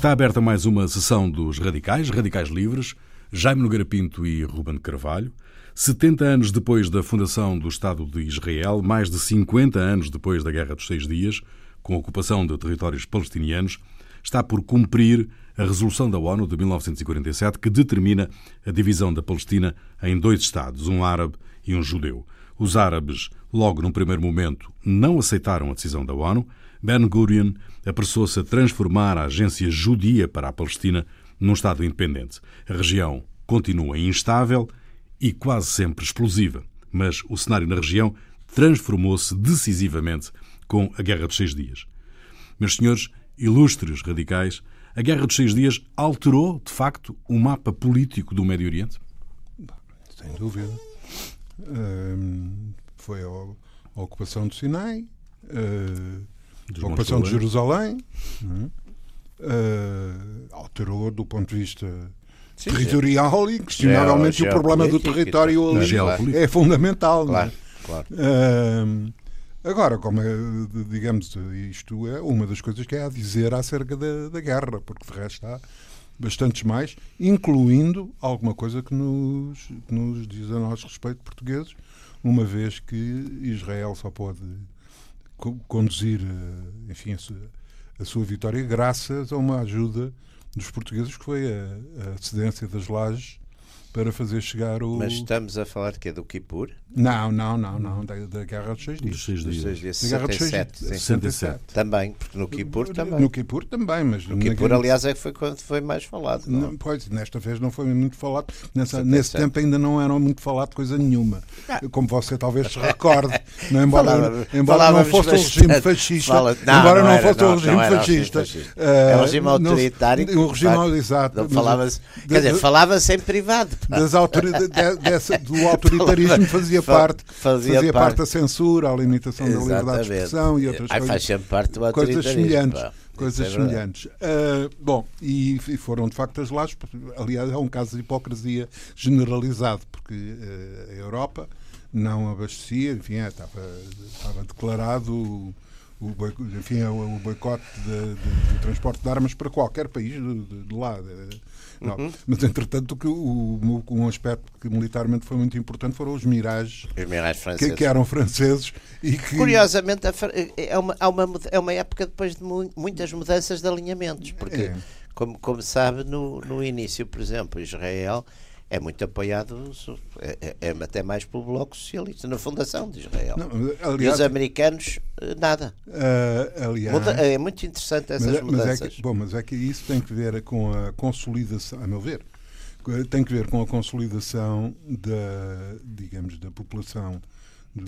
Está aberta mais uma sessão dos Radicais, Radicais Livres, Jaime Nogueira Pinto e Ruben Carvalho. 70 anos depois da fundação do Estado de Israel, mais de 50 anos depois da Guerra dos Seis Dias, com a ocupação de territórios palestinianos, está por cumprir a resolução da ONU de 1947 que determina a divisão da Palestina em dois Estados, um árabe e um judeu. Os árabes, logo num primeiro momento, não aceitaram a decisão da ONU. Ben Gurion apressou-se a transformar a agência judia para a Palestina num Estado independente. A região continua instável e quase sempre explosiva, mas o cenário na região transformou-se decisivamente com a Guerra dos Seis Dias. Meus senhores, ilustres radicais, a Guerra dos Seis Dias alterou, de facto, o mapa político do Médio Oriente? Sem dúvida. foi a, ocupação do Sinai, a ocupação de Jerusalém, uh, alterou do ponto de vista Sim, territorial e inquestionavelmente o problema do território ali é fundamental. Claro, claro. Uh, agora, como é, digamos, isto é uma das coisas que há a dizer acerca da, da guerra, porque de resto há bastantes mais, incluindo alguma coisa que nos, que nos diz a nós respeito portugueses, uma vez que Israel só pode conduzir, eh, enfim, a sua, vitória graças a uma ajuda dos portugueses, que foi a, a cedência das lajes para fazer chegar o. Mas estamos a falar de quê? Do Kipur? Não, não, não, não. Da, da Guerra dos Seis Dias. Dos Seis Dias. Dos seis dias. Da Guerra dos Seis Dias. 67. Também, porque no Kipur também. No Kipur também, mas. No Kipur, aliás, é que foi quando foi mais falado. Não? não pois, nesta vez não foi muito falado. Nessa, nesse tempo ainda não era muito falado coisa nenhuma. Ah. Como você talvez se recorde. não, embora Falava, embora não fosse o regime fascista. Fala, não, embora não, não fosse o regime fascista. É um regime autoritário. Um regime, exato. Quer dizer, falava-se em privado. Das autoridades de, dessa, do autoritarismo fazia parte, fazia, fazia parte da censura, a limitação Exatamente. da liberdade de expressão e outras coisas. Faz parte do coisas semelhantes. Pá. Coisas é semelhantes. Uh, bom, e, e, foram de facto as lajes. Aliás, é um caso de hipocrisia generalizado, porque uh, a Europa não abastecia, enfim, é, estava, estava declarado o, enfim, o, o boicote do transporte de armas para qualquer país de, de, de lá. Uhum. Mas, entretanto, que o, um aspecto que militarmente foi muito importante foram os Mirage, os Mirage franceses. Que, que, eram franceses. e que... Curiosamente, é uma, é, uma, é uma época depois de muitas mudanças de alinhamentos, porque, é. como, como sabe, no, no início, por exemplo, Israel é muito apoiado, é, é, é, até mais pelo Bloco Socialista, na fundação de Israel. Não, aliás, e os americanos, eh, nada. Uh, aliás, Muda, é muito interessante essas mas, mudanças. Mas é que, bom, mas é que isso tem que ver com a consolidação, a meu ver, tem que ver com a consolidação da, digamos, da população, do,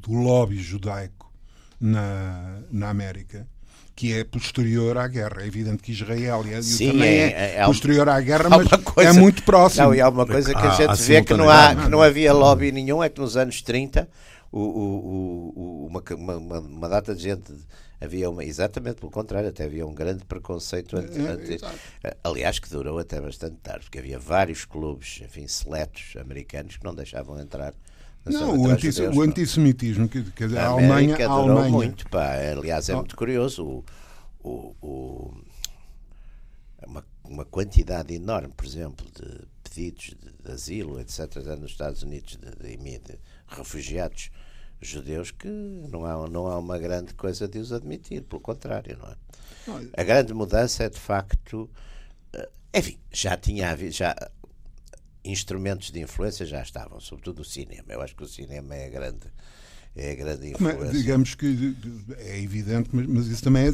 do lobby judaico na, na América que é posterior à guerra. É evidente que Israel e Sim, também é, é, é posterior à guerra, mas coisa, é muito próximo. Não, e há uma coisa que a gente ah, vê que não, há, que não havia lobby nenhum, é que nos anos 30 o, o, o, uma, uma, uma, data de gente havia uma, exatamente pelo contrário, até havia um grande preconceito anti, é, anti, aliás que durou até bastante tarde, porque havia vários clubes, enfim, seletos americanos que não deixavam entrar não, o, anti o antissemitismo, que, que a, a Alemanha. A Alemanha... muito, pá. Aliás, é oh. muito curioso. O, o, o, uma, uma quantidade enorme, por exemplo, de pedidos de, de asilo, etc., nos Estados Unidos, de, de, de, refugiados judeus, que não há, não há uma grande coisa de os admitir, pelo contrário, não é? Não. A grande mudança é, de facto. Eh, enfim, já tinha havido. Já, instrumentos de influência já estavam, sobretudo o cinema. Eu acho que o cinema é a grande, é a grande influência. Mas, digamos que é evidente, mas, mas isso também é,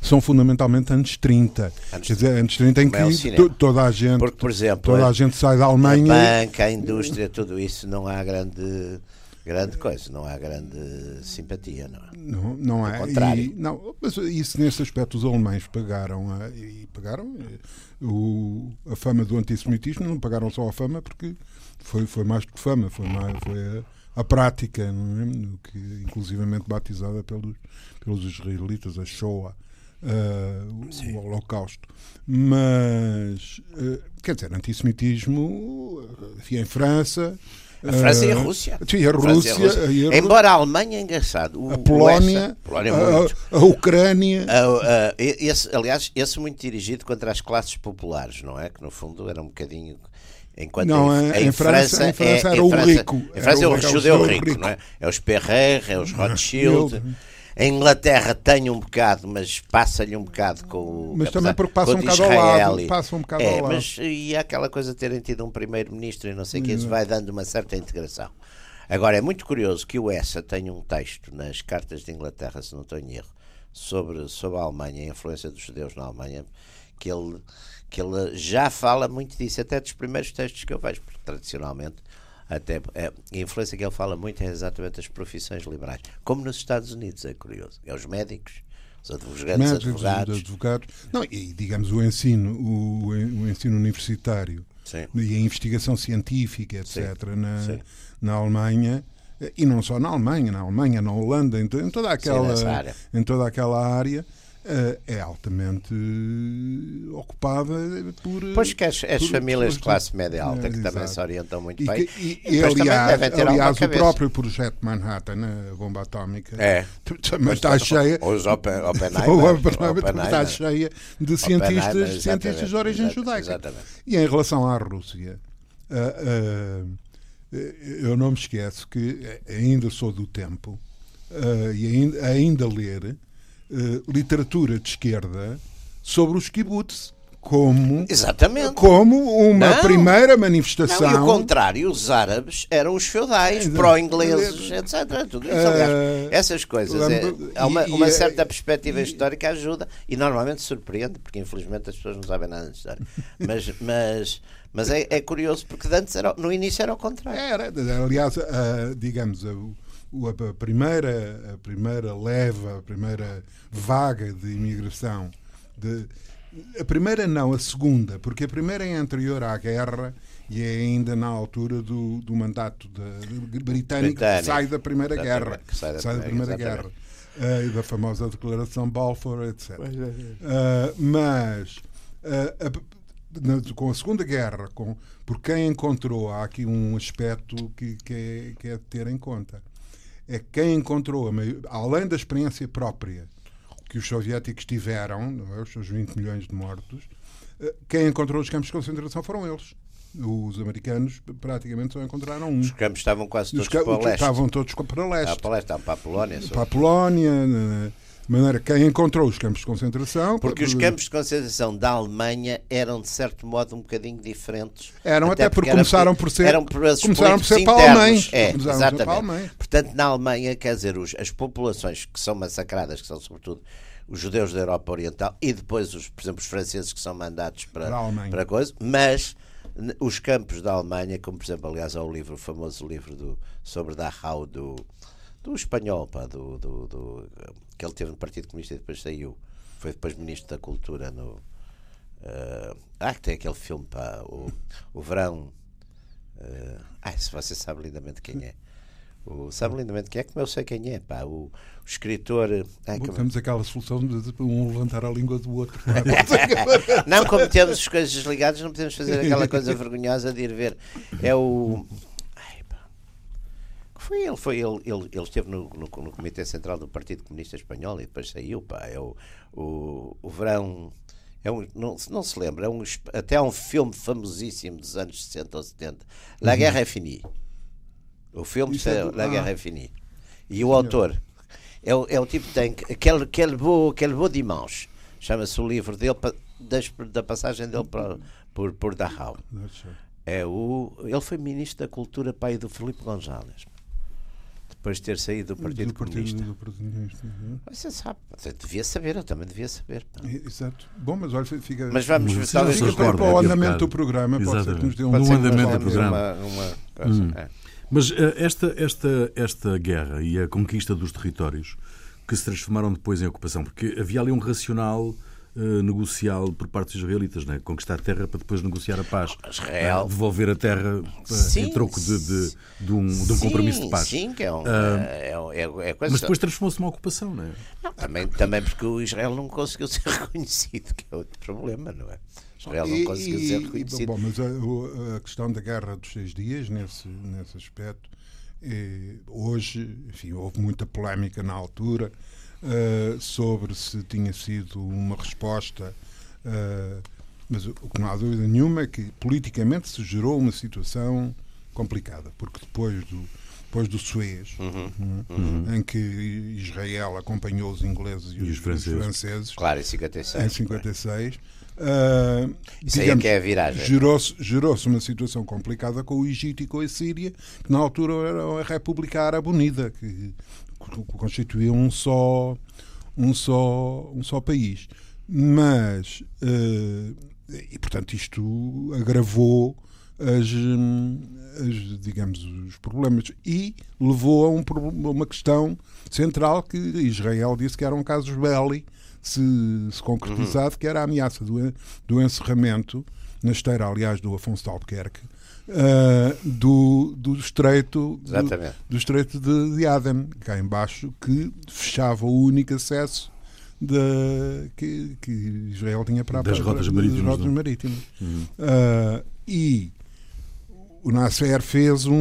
são fundamentalmente anos 30. Anos, Quer dizer, anos 30 em que é toda a gente, Porque, por exemplo, toda a gente sai da Alemanha. A banca, a indústria, tudo isso não há grande grande coisa, não há grande simpatia, não é? Não, não é. contrário. E, não, mas isso nesse aspecto os alemães pagaram a, e pagaram o, a fama do antissemitismo, não pagaram só a fama porque foi, foi mais do que fama, foi, mais, foi a, a prática, é? que inclusivamente batizada pelos, pelos israelitas, a Shoah. Uh, o Holocausto. Mas, uh, quer dizer, antissemitismo, enfim, em França, A França e a Rússia. Sim, a Rússia. A Rússia. E a Embora a Alemanha, é engraçado. O, a Polónia, o Polónia a, a, Ucrânia. Esse, aliás, esse muito dirigido contra as classes populares, não é? Que no fundo era um bocadinho. Enquanto não, em, em, em, França, França, em França é, era o rico. Em França é o judeu rico, rico, não é? É os Perrer, é os Rothschild. A Inglaterra tem um bocado, mas passa-lhe um bocado com o. Mas também porque passa um bocado ao lado. Passa um bocado é, ao lado. Mas e aquela coisa de terem tido um primeiro-ministro e não sei o que, isso vai dando uma certa integração. Agora, é muito curioso que o Essa tenha um texto nas cartas de Inglaterra, se não estou em erro, sobre, sobre a Alemanha, a influência dos judeus na Alemanha, que ele, que ele já fala muito disso, até dos primeiros textos que eu vejo, porque tradicionalmente até é, a influência que ele fala muito é exatamente as profissões liberais, como nos Estados Unidos, é curioso. É os médicos, os advogados, médicos, advogados. advogados. Não, e digamos o ensino, o, o ensino universitário Sim. e a investigação científica, etc., na, na Alemanha e não só na Alemanha, na Alemanha, na Holanda, em, em toda aquela Sim, em toda aquela área é altamente ocupada por. Pois que as, as por, famílias de classe média alta, é, que exato. também se orientam muito e bem. Que, e, e, aliás, aliás o próprio projeto Manhattan, a bomba atómica, é. também está cheia. Os Open, Oppenheimer, está cheia de cientistas, cientistas de origem judaica. Exatamente. E em relação à Rússia. Uh, uh, eu não me esqueço que ainda sou do tempo uh, e ainda, ainda ler uh, literatura de esquerda sobre os kibbutz como, Exatamente. como uma não, primeira manifestação. Não, e o contrário, os árabes eram os feudais, pró-ingleses, etc. Tudo isso, aliás, uh, essas coisas. É, há uma, uma, certa perspectiva histórica ajuda e normalmente surpreende, porque infelizmente as pessoas não sabem nada de história. Mas, mas, mas é, é curioso porque antes era, no início era o contrário. Era, aliás, uh, digamos, uh, a primeira, a primeira leva, a primeira vaga de imigração, de, a primeira não, a segunda, porque a primeira é anterior à guerra e é ainda na altura do, do mandato de, de britânico, que sai da Primeira Guerra. Que sai da sai Primeira, da primeira Guerra. Uh, e da famosa Declaração Balfour, etc. Uh, mas uh, a, com a Segunda Guerra, com, por quem encontrou, há aqui um aspecto que, que, é, que é de ter em conta é quem encontrou, além da experiência própria que os soviéticos tiveram, é? os seus 20 milhões de mortos, eh, quem encontrou os campos de concentração foram eles. Os americanos praticamente só encontraram um. Os campos estavam quase todos para o leste. Estavam todos para leste. Ah, para, leste, para a Polónia. Para a Polónia. De maneira quem encontrou os campos de concentração. Porque os campos de concentração da Alemanha eram, de certo modo, um bocadinho diferentes. Eram até, até porque, porque começaram por ser. Eram por começaram por ser para alemães. É, exatamente. Portanto, na Alemanha, quer dizer, os, as populações que são massacradas, que são sobretudo os judeus da Europa Oriental e depois, os, por exemplo, os franceses que são mandados para, para, para coisa, mas os campos da Alemanha, como por exemplo, aliás, há o livro, o famoso livro do, sobre Dachau do, do espanhol, pá, do, do, do que ele teve no Partido Comunista e depois saiu. Foi depois Ministro da Cultura no. Uh, ah, que tem aquele filme, pá, o, o Verão. Uh, ah, se você sabe lindamente quem é. O, sabe lindamente quem é, como eu sei quem é, pá. O, o escritor. Ai, Bom, Temos aquela solução de um levantar a língua do outro. não, como temos as coisas desligadas, não podemos fazer aquela coisa vergonhosa de ir ver. É o. Foi ele, foi ele, ele, ele esteve no, no, no, Comitê Central do Partido Comunista Espanhol e depois saiu, pá, é o, o, o verão, é um, não, não se lembra, é um, até há um filme famosíssimo dos anos 60 ou 70, La uhum. Guerra é Finie. O filme é La ah. Guerra é Finie. E o autor é o, é o tipo que tem aquele, aquele, beau, aquele beau dimanche, chama-se o livro dele, das, da passagem dele para, por, por Dachau. É o, ele foi ministro da Cultura pai do Felipe González depois de ter saído do Partido, do Comunista. Partido, do Partido Comunista. Uhum. Você sabe, você devia saber, eu também devia saber. Exato. Bom, mas olha, fica. Mas vamos ver, talvez fica para, para o andamento do programa. Pode ser que nos dê um no andamento do programa. Uma, uma hum. é. Mas uh, esta, esta, esta guerra e a conquista dos territórios que se transformaram depois em ocupação, porque havia ali um racional negocial por parte dos israelitas, né? conquistar a terra para depois negociar a paz. Israel... Uh, devolver a terra uh, em troco de, de, de, um, de um compromisso de paz. Sim, que é, um, é, é, é coisa Mas depois transformou-se numa ocupação, não é? Não, também, também porque o Israel não conseguiu ser reconhecido, que é outro problema, não é? Israel não conseguiu ser reconhecido. Bom, mas a, a, questão da guerra dos seis dias, nesse, nesse aspecto, é, hoje, enfim, houve muita polémica na altura uh, sobre se tinha sido uma resposta. Uh, mas o que não há dúvida nenhuma é que politicamente se gerou uma situação complicada, porque depois do, depois do Suez, uhum, né, uhum. em que Israel acompanhou os ingleses e, e os, franceses. franceses. Claro, em 56. Em 56. Uh, Isso digamos, aí é que é a viragem. Gerou-se gerou uma situação complicada com o Egito e com a Síria, que na altura era a República Árabe Unida, que constituía um só, um só, um só país. Mas, uh, e portanto, isto agravou as, as, digamos, os problemas e levou a, um, a uma questão central que Israel disse que eram casos belli se, se concretizado, uhum. que era a ameaça do, do encerramento, na esteira, aliás, do Afonso de Albuquerque, uh, do, do estreito, do, do, estreito de, de Aden, cá embaixo, que fechava o único acesso de, que, que Israel tinha para das rotas marítimas. Das rotas marítimas. Uhum. Uh, e o Nasser fez um,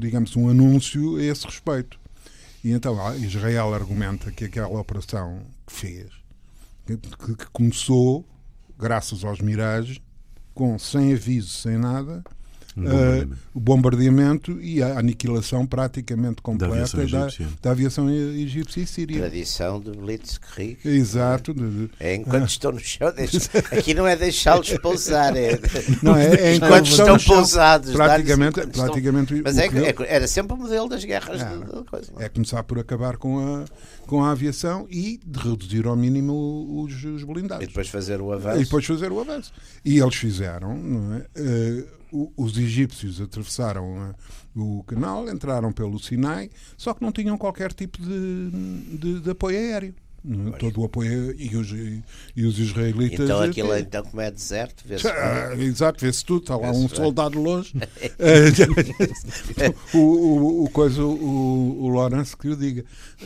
digamos, um anúncio a esse respeito. E então Israel argumenta que aquela operação que fez, que, que começou, graças aos Mirages, com sem aviso, sem nada, uh, o bombardeamento e a aniquilação praticamente completa da aviação egípcia, da, da aviação egípcia e síria. Tradição de Blitzkrieg. Exato. É enquanto uh, estão no chão. Deixa, aqui não é deixá-los pousar, é, não, é, é enquanto estão pousados. Praticamente, praticamente estão, mas é, é, era sempre o modelo das guerras. É, de, de coisa, é começar por acabar com a, com a aviação e de reduzir ao mínimo os, os blindados. E depois fazer o avanço. E depois fazer o avanço. E eles fizeram, não é? Uh, os egípcios atravessaram o canal, entraram pelo Sinai, só que não tinham qualquer tipo de, de, de apoio aéreo. Todo o apoio e os, e os israelitas. Então aquilo é, então como é deserto, vê-se. Ah, exato, vê-se tudo, está lá um soldado longe. o, o, o, coisa, o, o Lawrence que o diga.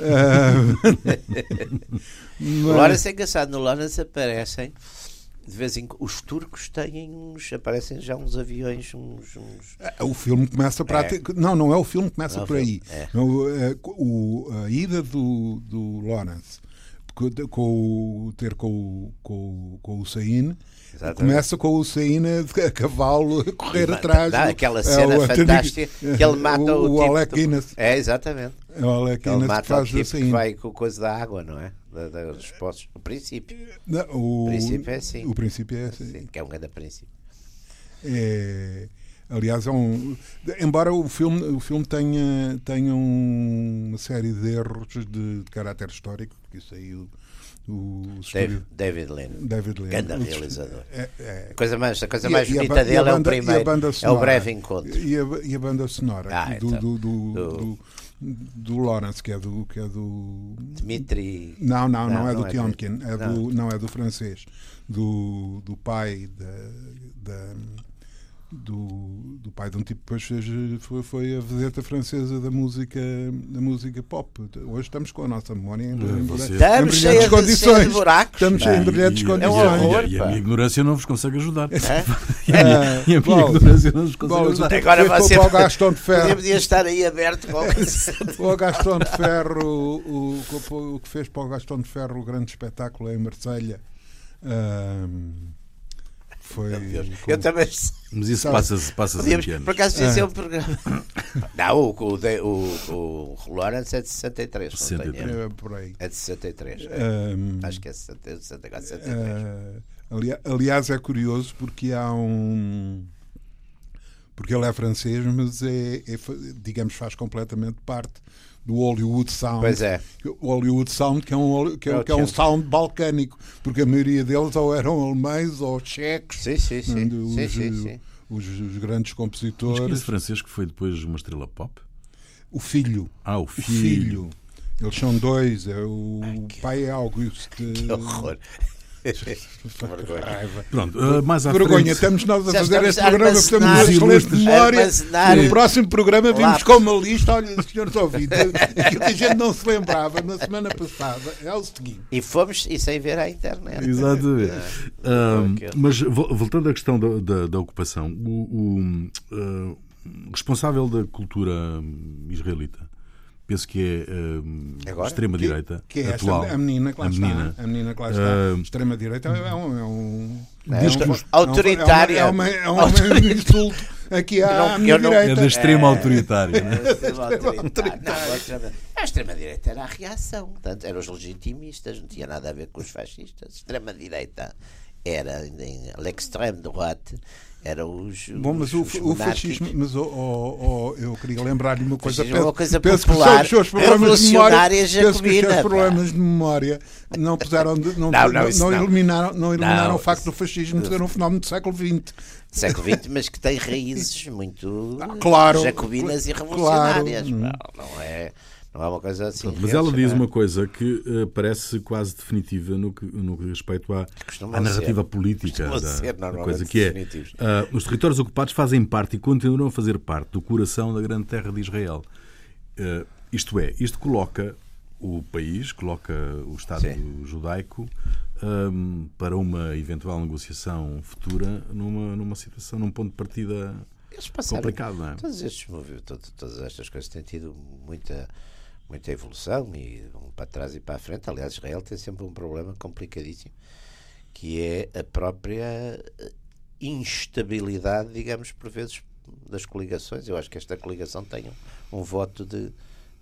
Mas... O Lawrence é engraçado, no Lawrence aparecem de vez em os turcos têm uns aparecem já uns aviões uns, uns... É, o filme começa para é. não não é o filme que começa não, por aí é. o, é, o, a ida do, do Lawrence com, com ter com, com, com o Sain Começa com o Sain a, cavalo a correr e, atrás. Dá, aquela é cena é, fantástica que ele mata o, o, o tipo Alec Guinness. É, exatamente. É o Alec Guinness ele mata o tipo que vai com coisa da água, não é? Da, da, dos. O princípio. Não, o, o, princípio é assim. O princípio é assim. Sim, que é um grande princípio. É, aliás, é um, embora o filme, o filme tenha, tenha uma série de erros de, de caráter histórico, porque isso aí o, o David, David Lean, David grande realizador. É, é, a coisa mais, a coisa mais e, bonita e a, dele banda, é o primeiro, sonora, é o breve encontro. E a, e a banda sonora ah, do, então, do, do, do do Lawrence, que é do. Que é do... Dmitri. Não, não, não, não é não do é Tionkin, é não. do, não é do francês, do, do pai da, da do, do pai de um tipo que depois fez, foi, foi a vedeta francesa da música, da música pop. Hoje estamos com a nossa memória em, em, estamos em brilhantes condições. De buracos, estamos em brilhantes condições. É um horror, e, a, minha ignorância não vos consegue ajudar. É? e a minha, e a minha ignorância não vos consegue ajudar. Agora você o Gastão de Ferro. Podia estar aí aberto o Gastão de Ferro, o, o, o, que fez para o Gastão de Ferro o grande espetáculo em Marselha. Um, foi. Eu também. Mas isso passa-se passa Podíamos, Por acaso, esse é um programa. Não, o, o, o, o Lawrence é de 63. 63. É, por aí. É de 63. É. Um, Acho que é 64, 63. Uh, ali, aliás, é curioso porque há um. Porque ele é francês, mas é, é digamos, faz completamente parte do Hollywood Sound. Pois é. O Hollywood Sound, que é um, que é, que é um sound balcânico, porque a maioria deles ou eram alemães ou tchecos. Sim, sim, sim. Os, sim, sim, sim. Os, os, grandes compositores. Mas esse francês que foi depois uma estrela pop? O filho. Ah, o filho. O filho. Eles são dois. É o Ai, que... pai é Auguste. Que horror. Raiva. Pronto, uh, mais à Vergonha, frente. estamos nós a Já fazer estamos este a programa, temos uma excelente memória. No próximo programa vimos com uma lista, olha, senhores ouvintes, aquilo que a gente não se lembrava na semana passada é o seguinte. E fomos, e sem ver à internet. Exatamente. Ahm, aquele. mas vo- voltando à questão da, da- da ocupação, o, o, ah, responsável da cultura israelita, penso que é Agora? extrema-direita Que é esta, atual. a menina que lá A está. menina. A menina que lá está. Ah, Extrema-direita é um. É um É é um- um- autoritária. É, uma, é, uma, é um insulto aqui à, Não, não- direita. É da extrema autoritária. Né? A extrema autoritária. A extrema- a extrema-direita era a reação. Portanto, eram os legitimistas, não tinha nada a ver com os fascistas. Extrema-direita era l'extrême droite, eram os. Bom, mas o, os o fascismo, monárquicos. mas oh, oh, oh, eu queria lembrar-lhe uma coisa. fascismo é uma coisa penso popular, que os seus problemas de memória, penso que os problemas de memória não puseram, de- não, Não, não, não, não não. eliminaram, não eliminaram Não, o facto do fascismo ser um fenómeno do século XX. século XX, mas que tem raízes muito Ah, claro, jacobinas e claro, revolucionárias. hum. Não, não é, não é uma coisa assim. Mas ela diz reacionária. uma coisa que eh, parece quase definitiva no que, no que respeito à, à narrativa ser. política da, ser da coisa, que é ah, os territórios ocupados fazem parte e continuam a fazer parte do coração da grande terra de Israel. Ah, isto é, isto coloca o país, coloca o Estado Sim. judaico ahm, para uma eventual negociação futura numa, numa situação, num ponto de partida complicado, não é? Todos estes movimentos, todas estas coisas têm tido muita, muita evolução e um para trás e para a frente. Aliás, Israel tem sempre um problema complicadíssimo, que é a própria instabilidade, digamos, por vezes, das coligações. Eu acho que esta coligação tem um, um voto de.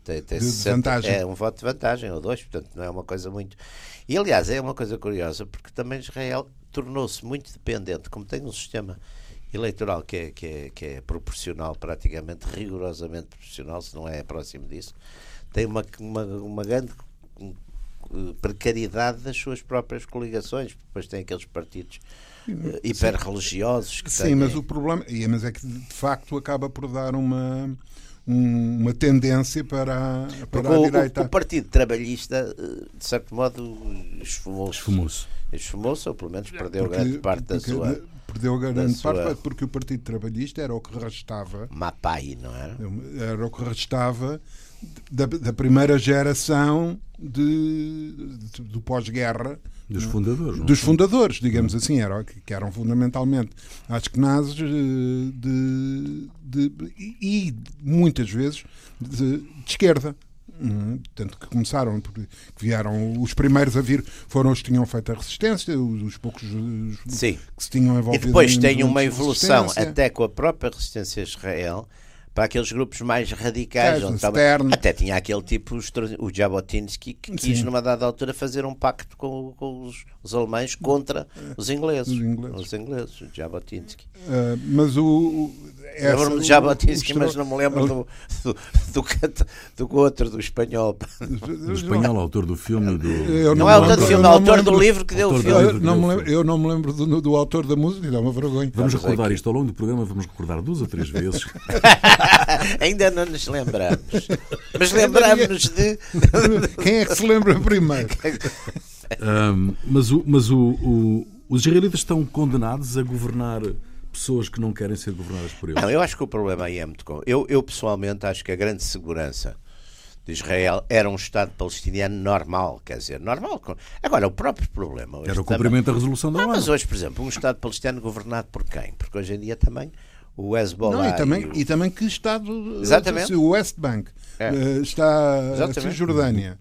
Tem, tem De 60 vantagem. É um voto de vantagem, ou dois, portanto não é uma coisa muito. E aliás, é uma coisa curiosa, porque também Israel tornou-se muito dependente, como tem um sistema eleitoral que é, que é, que é proporcional, praticamente rigorosamente proporcional, se não é próximo disso, tem uma, uma, uma grande eh, precariedade das suas próprias coligações, depois tem aqueles partidos eh, hiperreligiosos que Sim, têm, mas o problema e- mas é que de facto acaba por dar uma, um- uma tendência para, a- para Porque a o, direita. o, o Partido Trabalhista, eh, de certo modo, esfumou-se. Esfumou-se. Esfumou-se, ou pelo menos perdeu Porque- grande parte da porque sua Perdeu grande sua- parte porque o Partido Trabalhista era o que restava mapai, não era? era o que restava da, da primeira geração de, de- do pós-guerra Dos fundadores, não é? dos fundadores, digamos assim, eram, que eram fundamentalmente askenazes eh, de, de, e, e muitas vezes de, de esquerda. Hum, Tanto que começaram, porque vieram os primeiros a vir foram os que tinham feito a resistência, os, os poucos os- Sim. que se tinham E envolvido. depois em tem uma evolução até com a própria resistência a Israel para aqueles grupos mais radicais. Onde estava- até tinha aquele tipo, o Jabotinsky, que quis Sim. numa dada altura fazer um pacto com, com os, os alemães contra os ingleses. Os ingleses. Os ingleses, o Jabotinsky. Ah, mas o. essa- Lembro-me de Jabotinsky, mas não me lembro do, do, do, do outro, do espanhol. Do espanhol, autor do filme. Do... Eu Não me é autor do filme, é não autor do livro que deu o filme. Eu não, me lembro, eu não me lembro do, do autor da música, dá uma vergonha. Vamos recordar aqui. isto ao longo do programa, vamos recordar duas ou três vezes. Ainda não nos lembramos. Mas lembramos de. Quem é que se lembra primeiro? Ahm, mas o, mas o, o- os israelitas estão condenados a governar pessoas que não querem ser governadas por eles. Não, eu acho que o problema aí é muito. com- Eu, eu pessoalmente acho que a grande segurança de Israel era um Estado palestiniano normal, quer dizer, normal. Agora, o próprio problema. hoje Era o também- cumprimento da resolução da Ah, ONU. mas hoje, por exemplo, um Estado palestiniano governado por quem? Porque hoje em dia também o Hezbollah. Não, e, também, o- e também que Estado. Exatamente. O West Bank É. eh, está a Exatamente. Cisjordânia.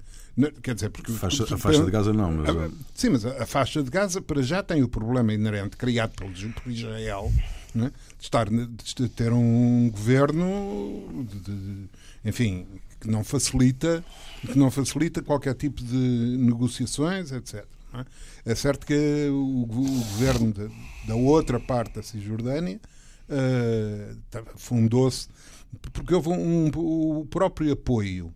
Quer dizer, porque. Faixa- a faixa de Gaza não, mas. Ah, Sim, mas a, a faixa de Gaza para já tem o problema inerente criado por, por Israel né, de, estar, de ter um governo de- de- enfim que não facilita que não facilita qualquer tipo de negociações, etc. é? É certo que o, o governo da, da outra parte da Cisjordânia tá- fundou-se porque houve um, o próprio apoio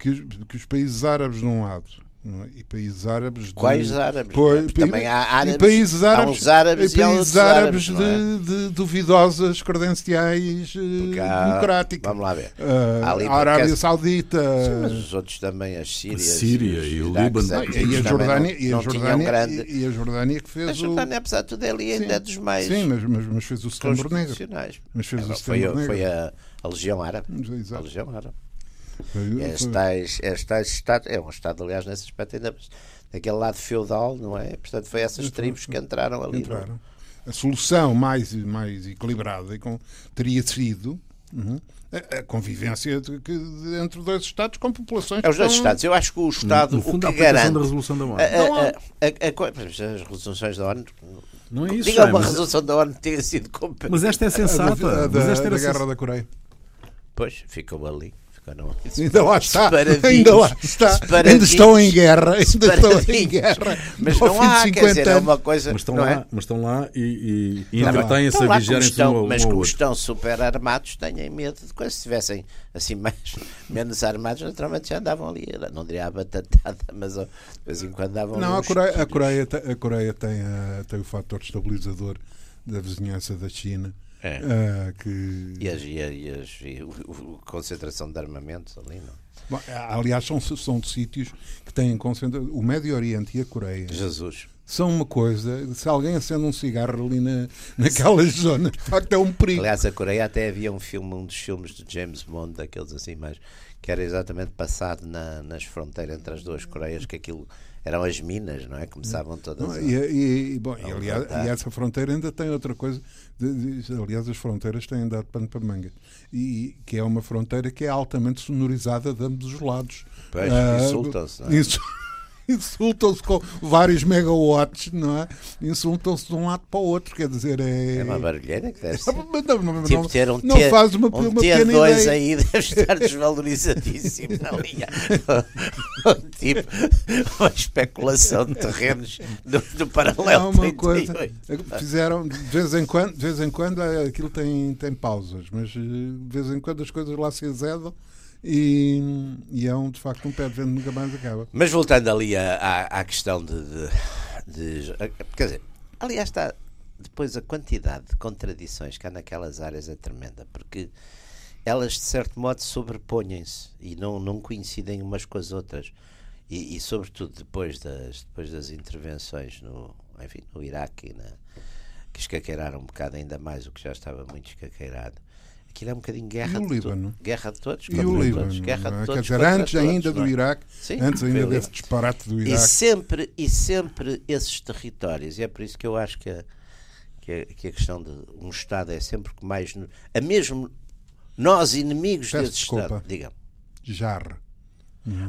que, os- que os países árabes de um lado é? E países árabes. De, Quais árabes? Pois, Também há árabes. E países árabes, há uns árabes e países há árabes, árabes é? de, de, duvidosas credenciais eh, há, democráticas. Vamos lá ver. Uh, a Arábia porque- Saudita. Sim, mas os outros também, as Sírias. A Síria os e o Líbano. é, e, a Jordânia, não, e, a Jordânia grande. e, e a Jordânia que fez A o. Jordânia, apesar de tudo, é ali ainda é dos mais Sim, mas, mas, mas fez o Setembro Negro. Mas fez o Agora, foi, Setembro a- Negro. foi a, a Legião Árabe. A Exato. Legião Árabe. Foi- Este foi- tais, Estado, é um Estado, aliás, nesse aspecto, ainda daquele lado feudal, não é? Portanto, foi essas tribos que entraram ali. é? entraram. A solução mais, mais equilibrada e com, teria sido uhum, a, a convivência de, que, entre dois Estados com populações. É os dois estão- Estados. Eu acho que o Estado, No fundo, o que garante. da resolução da ONU. a- a- as resoluções da ONU. Não é isso, Diga uma mas- resolução da ONU que tenha sido cumprida. Mas esta é a da, sensata. a mas da, esta era da Guerra sensata. da Coreia. Pois, ficou ali. Ficaram ali. Ainda lá está. Ainda lá está. Ainda estão em guerra. Ainda estão em guerra. Mas não há, quer 50 dizer, é uma coisa. Mas estão não lá, é? mas estão lá e, e, e entretêm-se a vigiarem-se um mas como estão super armados, têm medo de coisas. Se estivessem assim mais, menos armados, naturalmente já andavam ali. Não diria a batatada, mas de vez em quando davam Não, ali a Coreia, a. Coreia, a Coreia tem, a- tem o fator estabilizador da vizinhança da China. É. ah, que, E, as, e, e as, e o- concentração de armamentos ali, não? Bom, aliás, são, são sítios que têm concentração. O Médio Oriente e a Coreia Jesus. são uma coisa. Se alguém acende um cigarro ali na, naquelas zonas, de facto é um perigo. Aliás, a Coreia até havia um filme, um dos filmes de James Bond, daqueles assim mais, que era exatamente passado na, nas fronteiras entre as duas Coreias, que aquilo eram as minas, não é? Começavam todas Não, a... e, e- e, bom, e, Não, aliás, e essa fronteira ainda tem outra coisa. de- de- aliás, as fronteiras têm dado pano para manga. E que é uma fronteira que é altamente sonorizada de ambos os lados. Pois, Ah, insultam-se, não é? insu- Insultam-se com vários megawatts, não é? Insultam-se de um lado para o outro, quer dizer, é. É uma barulheira que deve ser. Não, não, não, Tipo, não- ter um não faz uma, um uma T2 pequena ideia. aí deve estar desvalorizadíssimo na linha. tipo, uma especulação de terrenos do, do paralelo uma coisa. 38. Fizeram de vez em quando, de vez em quando eh, aquilo tem, tem pausas, mas eh, de vez em quando as coisas lá se azedam e, e é um, de facto um pé de vento nunca mais acaba. Mas voltando ali à, à, à questão de, de, de- Quer dizer, aliás, está. Depois a quantidade de contradições que há naquelas áreas é tremenda, porque elas de certo modo sobrepõem-se e não, não coincidem umas com as outras. E, e, sobretudo depois das, depois das intervenções no, enfim, no Iraque na, que escaqueiraram um bocado ainda mais o que já estava muito escaqueirado. Aquilo é um bocadinho guerra E o de Líbano? Guerra de todos E o todos. Líbano, Guerra não de todos quer dizer, antes todos, ainda do é? Iraque, Sim, antes ainda desse disparate do E Iraque. sempre, e sempre esses territórios, e é por isso que eu acho que a, que a, que a questão de um Estado é sempre que mais. A mesmo nós, inimigos Peço desse desculpa. Estado. Digam. Jarre.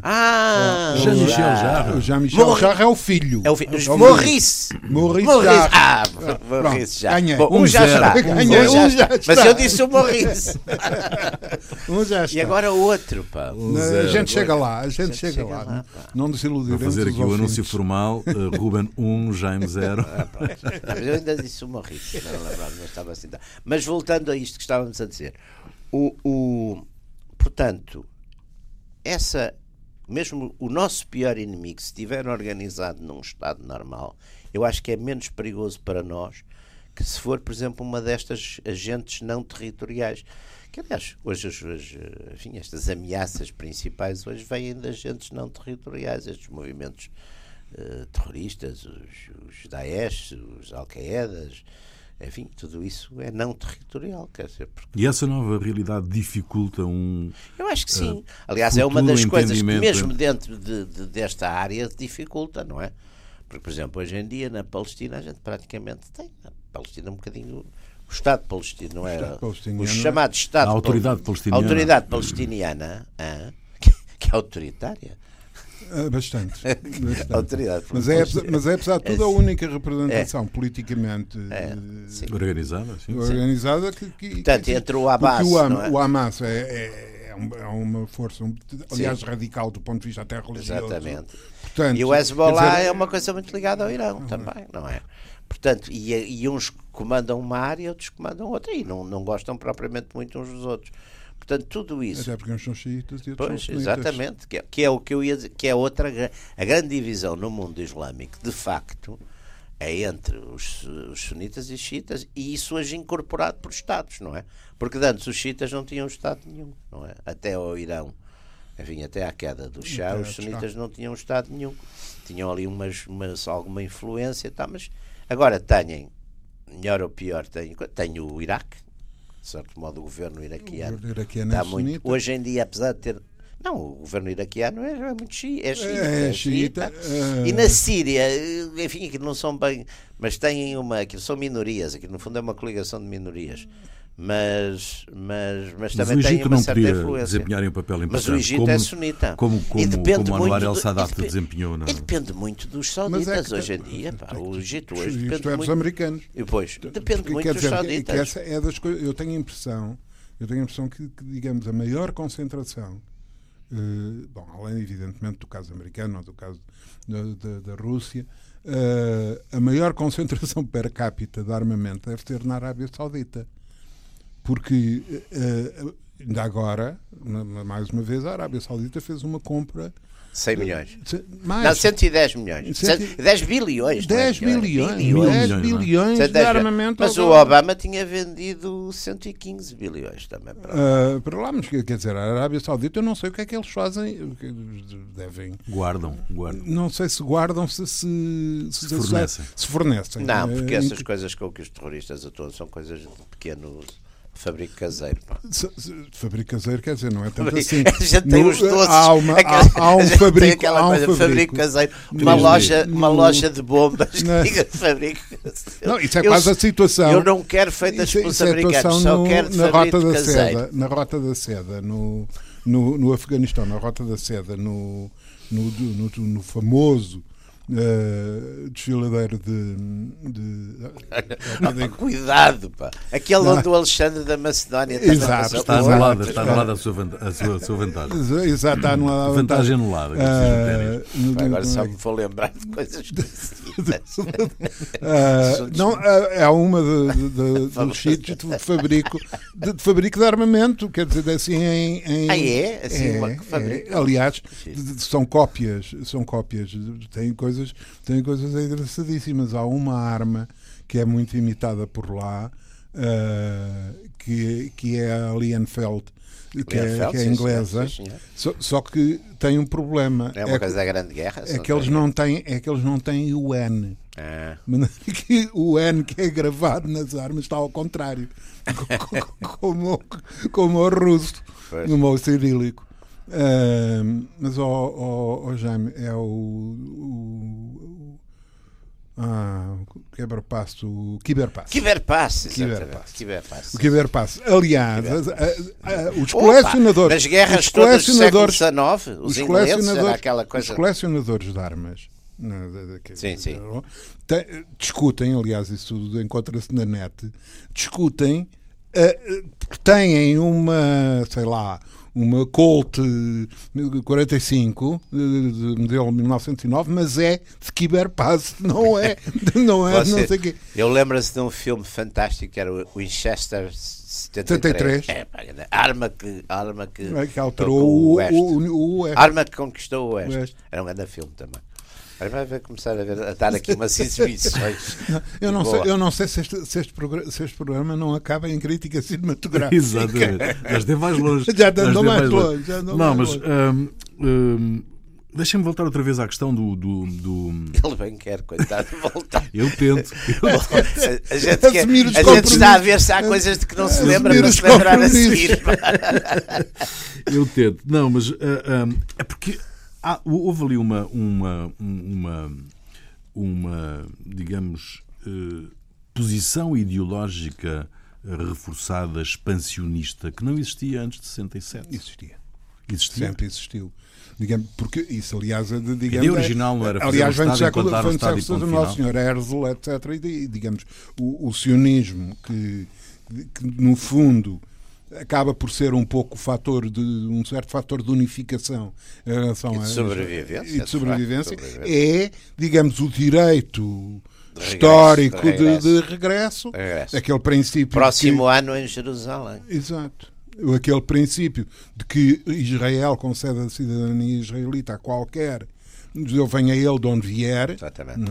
Ah! Jean-Michel já. Jarre. O Jean-Michel Morri- Jarre é o filho. É o fi- É o Maurice! Maurice Maurice! Jarre. Ah, Pronto, Maurice já. ganhei. Bom, um, Um já. Ganhei, Um já um já está. Mas eu disse o Maurice. Um já está. E agora o outro, pá. a zero. gente chega lá, a gente, gente chega, chega lá. lá, não desiludiremos Vou fazer aqui o anúncio formal. uh, Ruben 1, Jaime 0. Ah. Ah, mas eu ainda disse o Maurice, não lembrava, não estava assim. Mas voltando a isto que estávamos a dizer, o, o- portanto, essa, mesmo o nosso pior inimigo, se estiver organizado num Estado normal, eu acho que é menos perigoso para nós que se for, por exemplo, uma destas agentes não territoriais. Que, aliás, hoje, as, enfim, estas ameaças principais hoje vêm de agentes não territoriais, estes movimentos eh, terroristas, os, os Daesh, os Al-Qaedas, enfim, tudo isso é não territorial, quer dizer, porque E essa nova realidade dificulta um. eu acho que sim. Aliás, é uma das coisas que, mesmo dentro de, de- desta área, dificulta, não é? Porque, por exemplo, hoje em dia na Palestina a gente praticamente tem. A Palestina é um bocadinho. O Estado palestino, não é? O é- chamado Estado. A autoridade pal- palestiniana. A autoridade palestiniana, ah, que, que é autoritária. Ah, Bastante. bastante. Autoridade Mas é, mas é, apesar de tudo, a única representação politicamente É, eh, sim. Organizada, sim. organizada que, que, Portanto, que- entre o Hamas, o, não é? o Hamas é, é, é um- é uma força, um- aliás, radical do ponto de vista até religioso. Exatamente. Portanto, E o Hezbollah dizer, é uma coisa muito ligada ao Irão também, não é? Portanto, e, e uns comandam uma área, outros comandam outra, e não, não gostam propriamente muito uns dos outros. Portanto, tudo isso. Até porque uns são xiitas e outros Pois, são exatamente, que é, que é o que eu ia dizer, que é outra a grande divisão no mundo islâmico, de facto, é entre os, os sunitas e os xiitas, e isso hoje incorporado por Estados, não é? Porque antes os xiitas não tinham Estado nenhum, não é? Até ao Irão, enfim, até à queda do Shah, Até os sunitas não tinham Estado nenhum. Tinham ali umas, umas, alguma influência, tá, mas agora têm, melhor ou pior, têm, têm o Iraque, de certo modo o governo iraquiano O iraquiano Está é muito. sunita. Hoje em dia, apesar de ter. Não, o governo iraquiano é, é muito xiita. É, xiita, É, é xiita, xiita. eh, E na Síria, enfim, aquilo não são bem. Mas têm uma. Aquilo são minorias. Aquilo no fundo é uma coligação de minorias. Mas, mas, mas Mas também o têm Egito uma não certa podia influência. desempenhar um papel importante. Mas o Egito como, é sunita. Como, E como, depende como Anwar muito El Sadat e desempenhou. Não? E depende muito dos Mas é sauditas que- hoje em dia. Pá. O Egito hoje Isto depende é dos muito. americanos. E depois, depende Porque, muito dos dizer, que- que sauditas. essa é das coisas. Eu tenho a impressão, eu tenho a impressão que, que, digamos, a maior concentração, eh, bom, além evidentemente do caso americano ou do caso da, da, da Rússia, eh, a maior concentração per capita de armamento deve ser na Arábia Saudita. Porque eh, ainda agora, mais uma vez, a Arábia Saudita fez uma compra 100 milhões. se- mais Não, 110 milhões. Cento- 10 bilhões. não é 10 milhões, bilhões, Bilhões, 10 não é? bilhões de 110 armamento. Mas o. Obama tinha vendido 115 bilhões também. para lá. Ah, para lá, mas quer dizer, a Arábia Saudita, eu não sei o que é que eles fazem. o que Devem. Guardam, guardam. Não sei se guardam, se se, Se fornecem. se fornecem. Não, porque essas coisas com que os terroristas atuam são coisas de pequeno fabrico caseiro. pá. Fabrico caseiro, quer dizer, não é tanto assim. A gente tem No- os doces. Há, uma, há, há um tem fabrico. aquela Há um coisa, fabrico caseiro. No- Uma loja, uma loja de bombas Não. que diga fabrico Não, isso é Eu- quase a situação. Eu não quero feitas Isso é- pelos isso é americanos, só no- quero de na rota fabrico da caseiro. seda, na rota da seda, no, no, no Afeganistão, na rota da seda, no, no, no, no famoso eh, desfiladeiro de, de, Ah, pá, cuidado, pá. Aquele onde o Alexandre da Macedónia também Exato. Está anulada, está anulada a sua, a sua, a sua vantagem. Exato, está anulada Vantagem anulada. Ah, no- Pá, Agora no- só me vou lembrar de coisas esquisitas. Ah, Assuntos- não, ah, é uma de, de, de, dos sítios de fabrico de, de fabrico de armamento, quer dizer, assim em, em- Ah, é? Assim, uma que fabrica? é. aliás, de- de- são cópias, são cópias, tem coisas, tem coisas engraçadíssimas. Há uma arma que é muito imitada por lá, ah, que, que é a Lienfeld, que é, que é sim, senhor, inglesa, só, só que tem um problema. É uma que- coisa da Grande Guerra. é que eles não têm, é que eles não têm o N. Ah, De maneira que o N que é gravado nas armas está ao contrário, como, como o russo, Pois. no modo cirílico. Ahm, mas o oh, Jaime é o, o, ah, o quebra-passo, o Kiberpass. Kiberpass, Kiberpass. Kiberpass. O Kiberpass. Aliás, a- a- a- os Opa, colecionadores, Nas guerras os todas do século colecionadores, XIX, os, os ingleses, colecionadores, aquela os coisa... colecionadores de armas né, da- da- Sim, sim. te- discutem, aliás, isso tudo encontra-se na net, discutem, eh, têm uma, sei lá, uma Colt eh, 45 de, de modelo 1909, mas é de Kiberpass, não é, não é, Você- não sei quê. Eu lembro-se de um filme fantástico que era o Winchester 73. 73. É, arma que, arma que, É que alterou o o, Oeste. o, o Oeste. Arma que conquistou o Oeste. O Oeste. Era um grande filme também. Agora vai começar a, ver, a dar aqui umas exibições. Eu não, sei, eu não sei se este, se, este programa, se este programa não acaba em crítica cinematográfica. Exatamente. Mas de mais longe. Já andou de mais longe, já Não, mais mas longe. hum, hum, deixa-me voltar outra vez à questão do. do, do- Ele bem quer, coitado, voltar. Eu tento. Eu- A gente, quer, a gente está a ver se há coisas de que não se lembra para se lembrar a seguir. Eu tento. Não, mas ah, ah, é porque há- houve ali uma, uma, uma, uma digamos, eh, posição ideológica reforçada, expansionista, que não existia antes de 67. Existia. Existia. Sempre existiu. Digamos, porque isso, aliás, é de, A digamos, ideia original não era aliás, vem do século, vem do século do Nosso. Senhor Herzl, etc. E, digamos, o, o sionismo, que, que, no fundo acaba por ser um pouco o fator de um certo fator de unificação em relação E de a- sobrevivência, e de sobrevivência, é digamos o direito De regresso, histórico de de, regresso. de regresso, Regresso. aquele princípio Próximo que- ano em Jerusalém. Exato. aquele princípio de que Israel concede a cidadania israelita a qualquer judeu, venha ele de onde vier. Exatamente.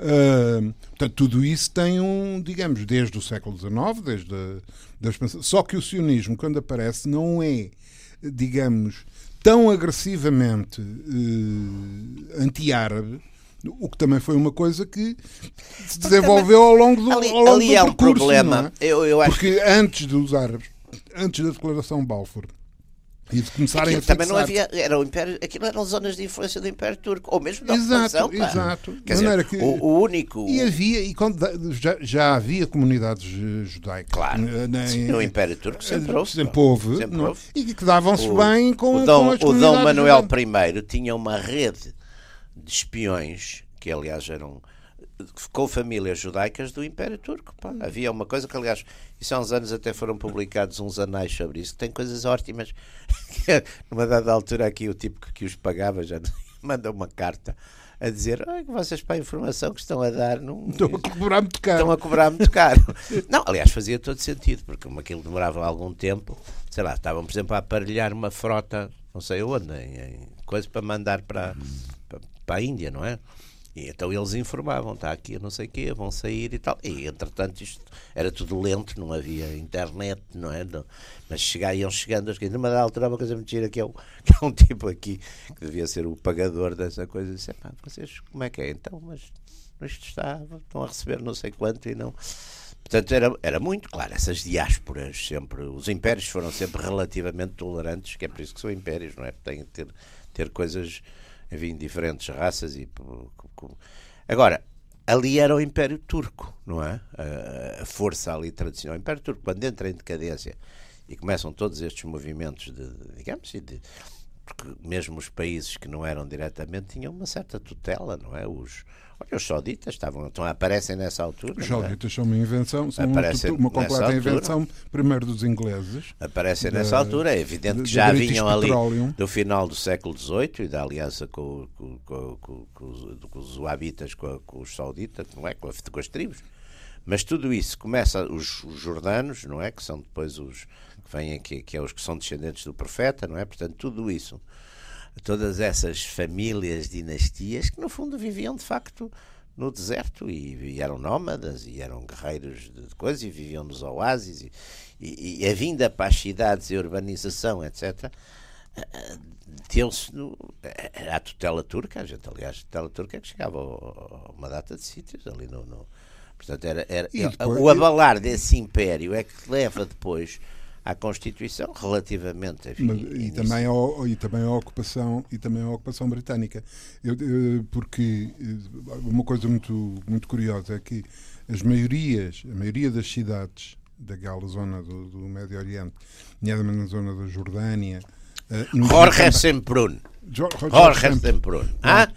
Uh, portanto, tudo isso tem um, digamos, desde o século XIX, desde da expansão. Só que o sionismo, quando aparece, não é, digamos, tão agressivamente uh, anti-árabe, o que também foi uma coisa que se desenvolveu ao longo do, ali, ao longo ali do é um percurso, problema. É? Eu, eu acho Porque antes dos árabes, antes da declaração Balfour, e de começarem aquilo a também não havia, era o Império, aquilo eram zonas de influência do Império Turco, ou mesmo da Exato, exato. Quer dizer, que- o, o único. E havia, e quando, já, já havia comunidades eh, judaicas. Claro. eh, na- Sim, no Império Turco sempre houve. Sempre houve, Sempre é? houve. E que davam-se bem com, o Dom, com as o Dom Manuel judaicas. I tinha uma rede de espiões, que aliás eram com famílias judaicas do Império Turco. pá. Havia uma coisa que, aliás, isso há uns anos até foram publicados uns anais sobre isso, que tem coisas ótimas. Numa dada altura aqui o tipo que, que os pagava já manda uma carta a dizer "Ai, que vocês para a informação que estão a dar não, Estou a cobrar muito caro. estão a cobrar muito caro. Não, aliás, fazia todo sentido, porque como aquilo demorava algum tempo, sei lá, estavam, por exemplo, a aparelhar uma frota, não sei onde, em, em coisa para mandar para, para, para a Índia, não é? E então eles informavam, está aqui não sei o quê, vão sair e tal. E entretanto isto era tudo lento, não havia internet, não é? Não- mas chegar, iam chegando as coisas. Numa altura, uma coisa mentira que é, o, que é um tipo aqui que devia ser o pagador dessa coisa. Disse, "Epá, vocês, como é que é? Então, mas isto está, estão a receber não sei quanto e não. Portanto, era, era muito claro, essas diásporas sempre, os impérios foram sempre relativamente tolerantes, que é por isso que são impérios, não é? Têm que ter, ter coisas, enfim, diferentes raças e. Agora, ali era o Império Turco, não é? A, força ali tradicional. O Império Turco, quando entra em decadência e começam todos estes movimentos de, digamos, de, porque mesmo os países que não eram diretamente tinham uma certa tutela, não é? Os, olha, os sauditas estavam, então aparecem nessa altura. Os é? sauditas são uma invenção, são Aparecem uma, uma completa altura. invenção, primeiro dos ingleses. Aparecem da- nessa altura. É evidente que já vinham ali do final do século XVIII e da aliança com, com, com, com- os, Wahhabitas, com, os sauditas, não é? Com as tribos. Mas tudo isso começa, os, os jordanos, não é? Que são depois os que vêm aqui, que é os que são descendentes do profeta, não é? Portanto, tudo isso, todas essas famílias, dinastias, que no fundo viviam de facto no deserto e, e eram nómadas e eram guerreiros de coisas e viviam nos oásis e, e- e a vinda para as cidades e a urbanização, etc., deu-se no- era a tutela turca, a gente, aliás, a tutela turca é que chegava a uma data de sítios ali no. no- portanto, era, era- depois- o abalar desse império é que leva depois à Constituição, relativamente. Enfim, Mas- e, também ao, e também a ocupação e também a ocupação britânica Eu- eu- porque eh, uma coisa muito muito curiosa é que as maiorias a maioria das cidades daquela zona do, do Médio Oriente nomeadamente na zona da Jordânia no- Jorge Semprún. Jo- Jorge Semprún. Ah?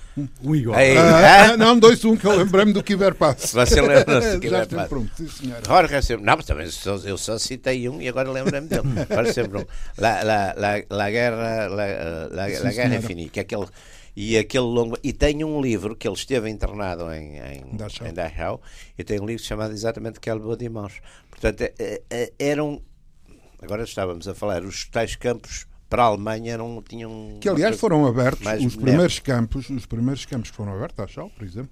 Um igual. Ei, Ah, ah? não, dois, um, que eu lembrei-me do Kiberpass. Você lembra-se do Já Kiber estou Pass? pronto, sim, senhora. Jorge Semprún. Não, mas também só- eu só citei um e agora lembrei-me dele. Jorge Semprún. La, la, la, la guerra, la, la, Sim, la guerra infinita. Que é aquele, e aquele longo. E tem um livro que ele esteve internado em, em, Dachau. em Dachau e tem um livro chamado exatamente Kelbo de Mãos. Portanto, é- é- eram. Agora estávamos a falar, os tais campos para a Alemanha não tinham. Que aliás foram abertos, os primeiros campos, os primeiros campos que foram abertos, a Chau, por exemplo,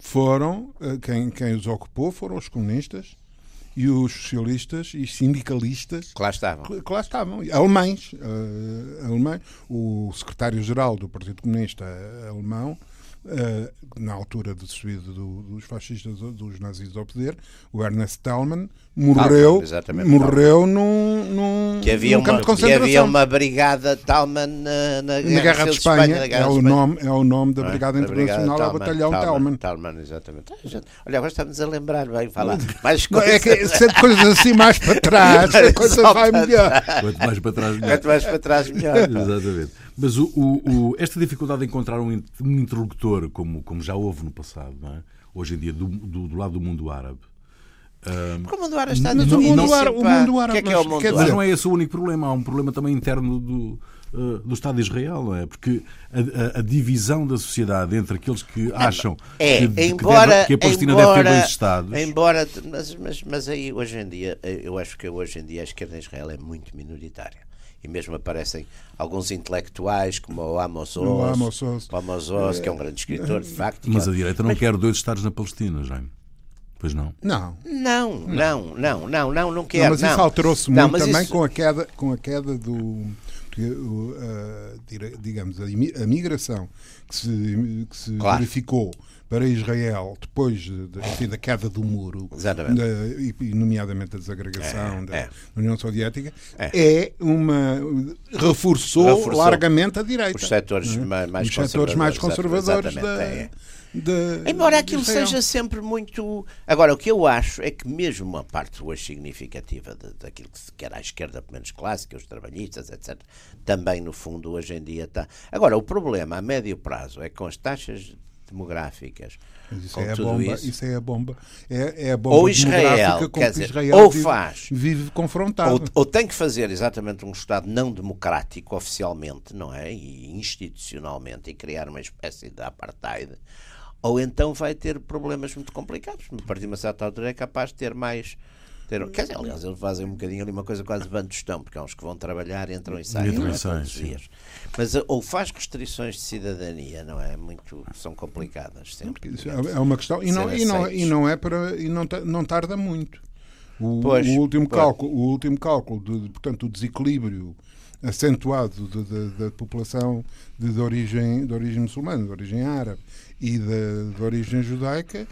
foram, eh, quem, quem os ocupou foram os comunistas e os socialistas e sindicalistas Que lá estavam. que que lá estavam, alemães, eh, alemães. O secretário-geral do Partido Comunista eh, Alemão, eh, na altura de subida do- dos fascistas, dos nazis ao poder, o Ernest Thälmann, morreu, Thälmann, exatamente, morreu num, num, Que havia, num campo uma, de que concentração. havia uma brigada Talman na, na, Na Guerra de Civil Espanha, é, Guerra de o nome, é o nome da é? Brigada Da Internacional, é o Batalhão Telman. Talman, exatamente. Ah, gente, Olha, agora estamos a lembrar bem, falar mais coisas. é que sendo coisas assim mais para trás, a coisa vai melhor. Quanto mais para trás, melhor. Quanto mais para trás, melhor. Exatamente. Mas o, o- o- esta dificuldade de encontrar um, in- um interlocutor, como, como já houve no passado, não é? hoje em dia, do, do- do lado do mundo árabe. Porque o mundo árabe está Mas no o mundo árabe- o mundo árabe, que é que é o mas mundo mas não é esse o único problema, há um problema também interno do, uh, do Estado de Israel, não é? Porque a, a, a, divisão da sociedade entre aqueles que acham é, que, embora, que, deve, que a Palestina embora, deve ter dois Estados. Embora, mas, mas, mas aí hoje em dia, eu acho que hoje em dia a esquerda em Israel é muito minoritária e mesmo aparecem alguns intelectuais como o Amos Oz, o Amos Oz, o Amos Oz que é um grande escritor, de facto. Mas a direita não mas... quer dois Estados na Palestina, Jaime. Pois não? Não. Não, não, não, não, não, não quer. Não, mas isso alterou-se muito não, também isso... com, a queda, com a queda do. Uh, digamos, a, migração que se, que se claro. verificou para Israel depois de, enfim, da queda do muro, da, e, nomeadamente a desagregação é, da é. União Soviética, é, é uma reforçou, reforçou, largamente a direita. Os setores, é? mais, Os setores mais conservadores da, é. De, Embora aquilo seja sempre muito. Agora, o que eu acho é que, mesmo uma parte hoje significativa de, daquilo que era a esquerda, pelo menos clássica, os trabalhistas, etc., também, no fundo, hoje em dia está. Agora, o problema a médio prazo é que com as taxas demográficas. Mas isso com é a bomba, isso. isso é a bomba, é, é a bomba ou Israel, quer dizer, Israel ou vive, faz, vive confrontado. Ou, ou, tem que fazer exatamente um Estado não democrático oficialmente, não é? E institucionalmente, e criar uma espécie de apartheid, ou então vai ter problemas muito complicados. A partir de uma certa altura é capaz de ter mais ter, quer dizer, aliás, eles fazem um bocadinho ali uma coisa quase de estão, porque há uns que vão trabalhar, entram e saem não é, todos os dias. Mas eh, ou faz restrições de cidadania, não é? Muito, são complicadas sempre. É uma questão, e não, e não, e não é para. e não, não tarda muito. O, pois, o último pois. cálculo, o último cálculo de, portanto, o desequilíbrio acentuado de, de, da população de, de, origem, de origem muçulmana, de origem árabe e de, de origem judaica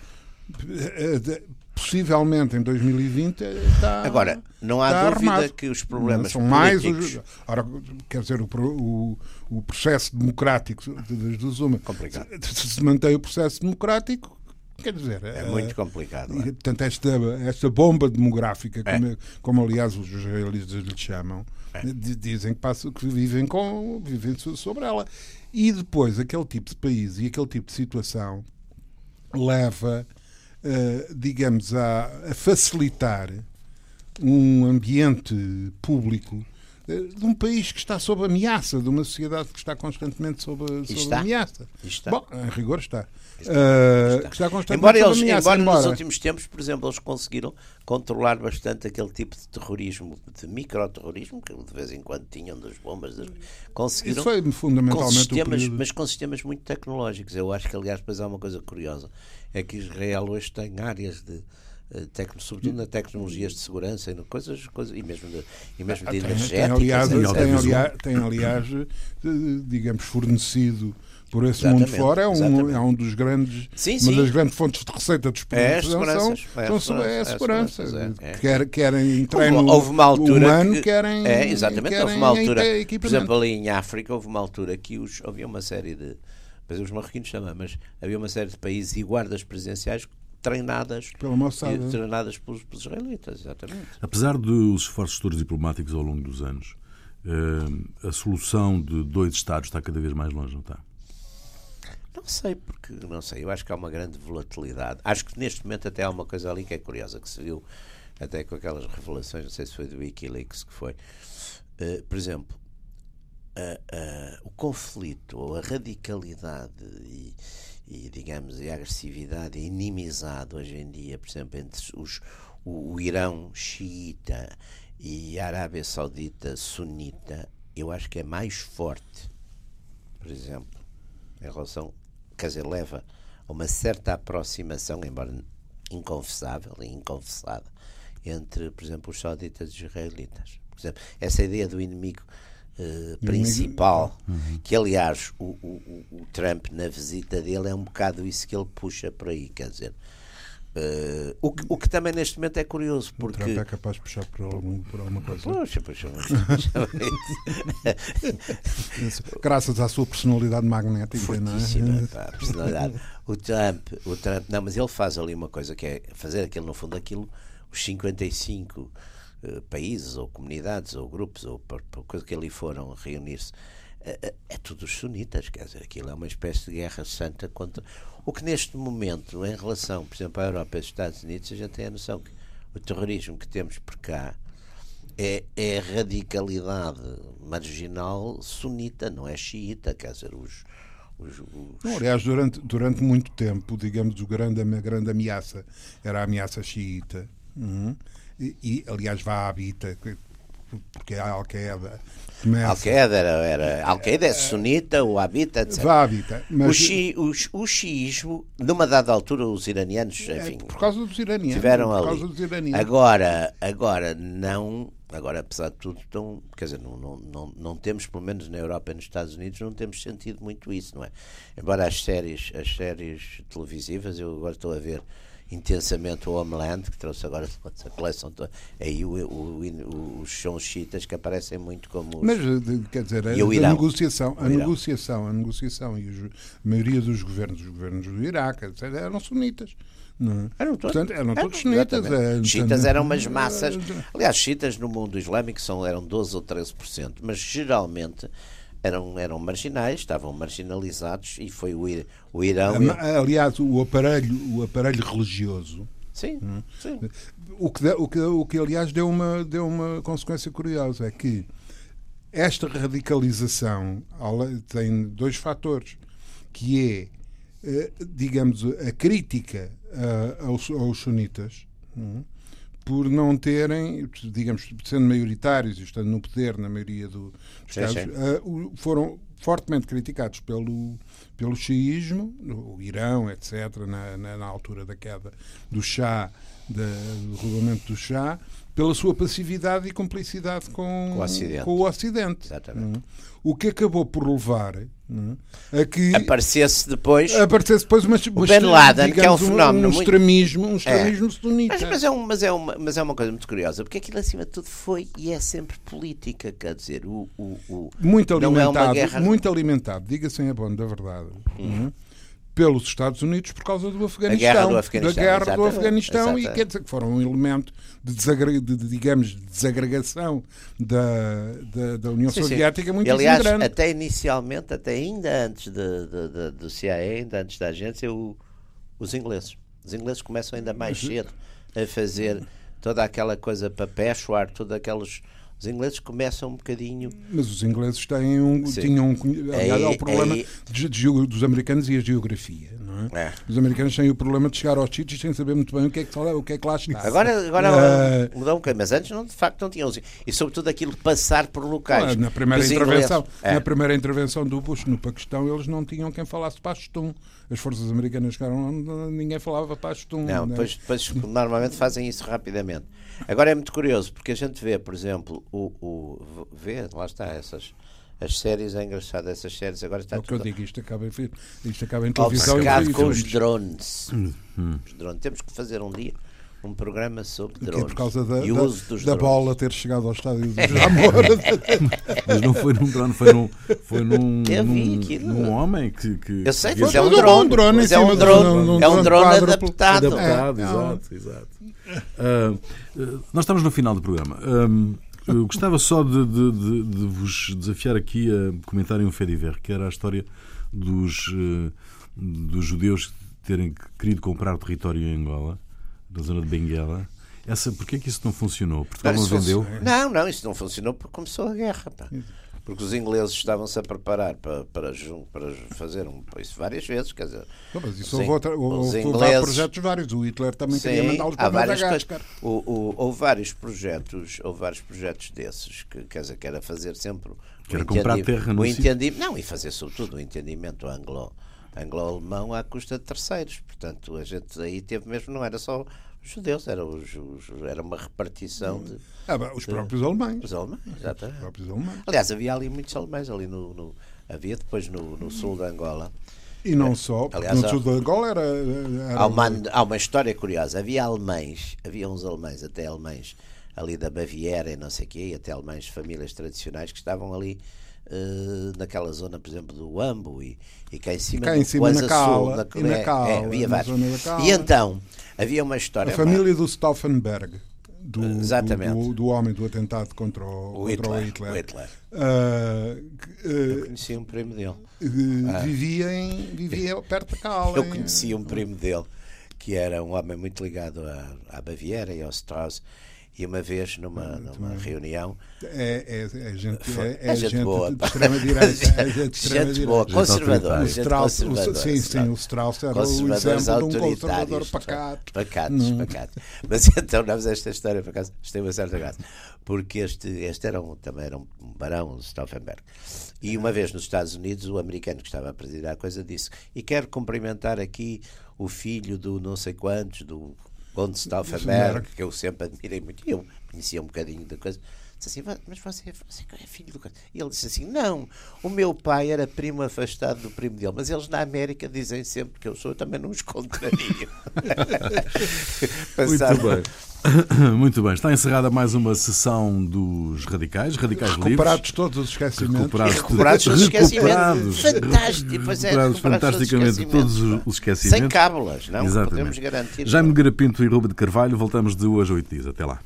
eh, possivelmente em 2020 está. Agora, não há dúvida armado. que os problemas são mais. Os, ora, quer dizer, o, o, o processo democrático das duas uma. Complicado. Se, se mantém o processo democrático, Quer dizer, é muito complicado. É? Portanto, esta, esta bomba demográfica, é. como, como, aliás os israelitas lhe chamam, é. dizem que, passam, que vivem, com, vivem sobre ela. E depois, aquele tipo de país e aquele tipo de situação leva eh, digamos, a, a, facilitar um ambiente público eh, de um país que está sob ameaça, de uma sociedade que está constantemente sob, sob ameaça. Está. Bom, em rigor está. Está. Uh, está. está constantemente embora sob eles, ameaça. Embora, embora nos últimos tempos, por exemplo, eles conseguiram controlar bastante aquele tipo de terrorismo, de microterrorismo, que de vez em quando tinham das bombas. Das... Conseguiram. Isso foi fundamentalmente com sistemas, Mas com sistemas muito tecnológicos. Eu acho que, aliás, depois há uma coisa curiosa é que Israel hoje tem áreas de eh, Tecno, sobretudo na tecnologias de segurança e coisas, coisas e mesmo de, e mesmo de tem, energética. Tem aliás, tem, aliás, tem, aliás, digamos, fornecido por esse exatamente, mundo fora, é um, é um dos grandes, sim, uma sim. das grandes fontes de receita dos produtos é, são, é, são, é a segurança. É, Quer, querem treino houve, houve uma altura humano, que, querem É, exatamente, querem houve uma altura, por exemplo, ali em África, houve uma altura que os, havia uma série de depois os marroquinos também, mas havia uma série de países e guardas presidenciais treinadas, Pela Mossad, treinadas pelos, pelos, israelitas, exatamente. Apesar dos esforços todos diplomáticos ao longo dos anos, eh, a solução de dois Estados está cada vez mais longe, não está? Não sei, porque não sei, eu acho que há uma grande volatilidade. Acho que neste momento até há uma coisa ali que é curiosa, que se viu até com aquelas revelações, não sei se foi do Wikileaks que foi. Uh, por exemplo, o conflito ou a radicalidade e, e, digamos, a agressividade a inimizade hoje em dia, por exemplo, entre os, o, o Irão xiita e a Arábia Saudita sunita, eu acho que é mais forte, por exemplo, em relação, quer dizer, leva a uma certa aproximação, embora inconfessável e inconfessada, entre, por exemplo, os sauditas e os israelitas. Por exemplo, essa ideia do inimigo uh, principal, uhum. que aliás o, o, o, Trump na visita dele é um bocado isso que ele puxa por aí, quer dizer. Uh, o, que, o que também neste momento é curioso porque o Trump é capaz de puxar por, algum, por alguma coisa puxa, puxa, graças à sua personalidade magnética não é? pá, personalidade. o Trump o Trump não mas ele faz ali uma coisa que é fazer aquilo no fundo aquilo os 55 eh, países ou comunidades ou grupos ou por, por coisa que ali foram reunir-se é, é, é tudo os sunitas, quer dizer, aquilo é uma espécie de guerra santa contra o que neste momento, em relação, por exemplo, à Europa e aos Estados Unidos, a gente tem a noção que o terrorismo que temos por cá é, é radicalidade marginal sunita, não é xiita, quer dizer, os, os, os... Não, aliás, durante, durante muito tempo, digamos, o grande, a grande ameaça era a ameaça xiita. Uhum. E, e, aliás, habita porque a Al-Qaeda começa... Al-Qaeda era, era Al-Qaeda é sunita, o Habita, etc. Habita, mas... o, xi, o, o xiismo, numa dada altura, os iranianos, é, enfim... por causa dos iranianos. Tiveram ali. Iranianos. Agora, agora não... Agora, apesar de tudo, estão, quer dizer, não, não, não, não temos, pelo menos na Europa e nos Estados Unidos, não temos sentido muito isso, não é? Embora as séries, as séries televisivas, eu agora estou a ver intensamente o Homeland, que trouxe agora a coleção toda. Aí o, o, os sons chiitas que aparecem muito como. Os... Mas, quer dizer, a, a negociação, a negociação, a negociação e os, a maioria dos governos, os governos do Iraque, etc., eram sunitas. Não. É? Eram todos, Portanto, eram todos chiitas. É, chiitas eram umas massas. Aliás, chiitas no mundo islâmico são, eram 12 ou 13%, mas geralmente eram, eram marginais, estavam marginalizados e foi o, o Irão. Aliás, o aparelho, o aparelho religioso. Sim, hum, sim. O, que, o, que, o que, aliás, deu uma, deu uma consequência curiosa: é que esta radicalização tem dois fatores, que é, eh, digamos, a crítica eh, aos, aos sunitas. Hum, por não terem, digamos, sendo maioritários e estando no poder na maioria do, dos sim, casos, sim. Uh, foram fortemente criticados pelo, pelo xiismo, o Irão, etc., na, na, na altura da queda do chá, da, do regulamento do chá, pela sua passividade e cumplicidade com, com o Ocidente. Com o Ocidente. Exatamente. Hum. O que acabou por levar hum, a que aparecesse depois, aparecesse depois uma, o Ben Laden, que é um fenómeno um, um extremismo, um extremismo é. sunita. Mas, mas, é um, mas, é uma, mas é uma coisa muito curiosa, porque aquilo acima de tudo foi e é sempre política, quer dizer, o, o, o muito alimentado, é guerra... muito alimentado, diga-se em abono da verdade. Hum. hum pelos Estados Unidos por causa do Afeganistão. Guerra do Afeganistão. Da guerra do Afeganistão e quer dizer que foram um elemento de, desagreg, de, de digamos, de desagregação da, da, da União sim, Soviética sim. muito aliás, grande. até inicialmente, até ainda antes de, do CIA, ainda antes da agência, o, os ingleses. Os ingleses começam ainda mais cedo a fazer toda aquela coisa para Peshawar, todos aqueles os ingleses começam um bocadinho. Mas os ingleses têm um, tinham um. Aliás, é, o problema é, de, de, dos americanos e a geografia. Não é? é? Os americanos têm o problema de chegar aos sítios sem saber muito bem o que é que, o que, é que lá está. Agora, agora uh, mudou um bocadinho, mas antes não, de facto não tinham. E sobretudo aquilo de passar por locais. Na primeira, intervenção, é. na primeira intervenção do Bush no Paquistão, eles não tinham quem falasse Pashtun. As forças americanas chegaram ninguém falava Pashtun. Não, né? depois, depois normalmente fazem isso rapidamente. Agora é muito curioso, porque a gente vê, por exemplo, o, o vê, lá está, essas as séries, é engraçado, essas séries agora está é o que eu digo, isto acaba em, isto acaba em televisão Obcecado com os drones. Hum, hum. os drones. Temos que fazer um dia um programa sobre drones. por causa da, e da, uso dos da drones. bola ter chegado ao estádio do Jamor. Mas não foi num drone, foi num, foi num, num, num homem que, que. Eu sei, mas é um drone. Um drone mas é um drone, é um drone adaptado. Adaptado, é, exato, é. exato. Uh, nós estamos no final do programa. Uh, eu gostava só de, de, de, de, vos desafiar aqui a comentarem um Fediver, que era a história dos, uh, dos judeus terem querido comprar território em Angola da zona de Benguela. Essa, porquê que isso não funcionou? Portugal não, não vendeu? Não, não, isso não funcionou porque começou a guerra. Pá. Porque os ingleses estavam-se a preparar para, para, para fazer um, isso várias vezes. Quer dizer, não, mas isso houve, outra, houve, ingleses, projetos vários. O Hitler também sim, queria mandá-los para Madagascar. O, o, houve vários projetos, houve vários projetos desses que, quer dizer, que era fazer sempre que era comprar terra no o entendi, Não, e fazer sobretudo o entendimento anglo, anglo-alemão à custa de terceiros. Portanto, a gente aí teve mesmo, não era só os judeus, era, os, os, era uma repartição de. Ah, bem, os próprios de, alemães. Os alemães, exatamente. Os próprios alemães. Aliás, havia ali muitos alemães, ali no, no havia depois no, no sul de Angola. E não só, Aliás, no sul de Angola era. era há, uma, há uma história curiosa. Havia alemães, havia uns alemães, até alemães ali da Baviera e não sei o quê, e até alemães famílias tradicionais que estavam ali uh, naquela zona, por exemplo, do Ambo e, e cá em cima, cá em cima na Cala, na, e na é, Cala, é, havia vários. E então, havia uma história. A família do Stauffenberg. Do, Exatamente. Do, do, do, homem do atentado contra o, o contra Hitler. O Hitler. Uh, uh, eu conhecia um primo dele. Uh, vivia, em, vivia perto da Cala. Eu conhecia um primo dele que era um homem muito ligado à, à Baviera e ao Strauss E uma vez, numa, numa reunião. É, é, é gente, é, é gente, boa, de extrema-direita. É gente, gente boa, conservadora. O Strauss, o, sim, sim, o Strauss era o exemplo de um conservador pacato. Pacatos, hum. pacatos. Mas então, nós esta história, por acaso, tem uma certa graça. Porque este, este era um, também era um barão, o Stauffenberg. E uma vez nos Estados Unidos, o americano que estava a presidir a coisa disse: E quero cumprimentar aqui o filho do não sei quantos, do Stauffenberg, que eu sempre admirei muito. E eu conhecia um bocadinho da coisa. Disse assim, mas você, você é filho do. E ele disse assim: Não, o meu pai era primo afastado do primo dele, mas eles na América dizem sempre que eu sou, eu também não os contrario. Muito bem. Muito bem, está encerrada mais uma sessão dos radicais, radicais recuperados livres. todos os esquecimentos. Recuperados, recuperados todos os esquecimentos. Fantástico, pois é, recuperados fantasticamente todos os esquecimentos. Sem cábulas, não? Exatamente. Podemos garantir. Jaime Garapinto e Ruba de Carvalho, voltamos de hoje a oito dias. Até lá.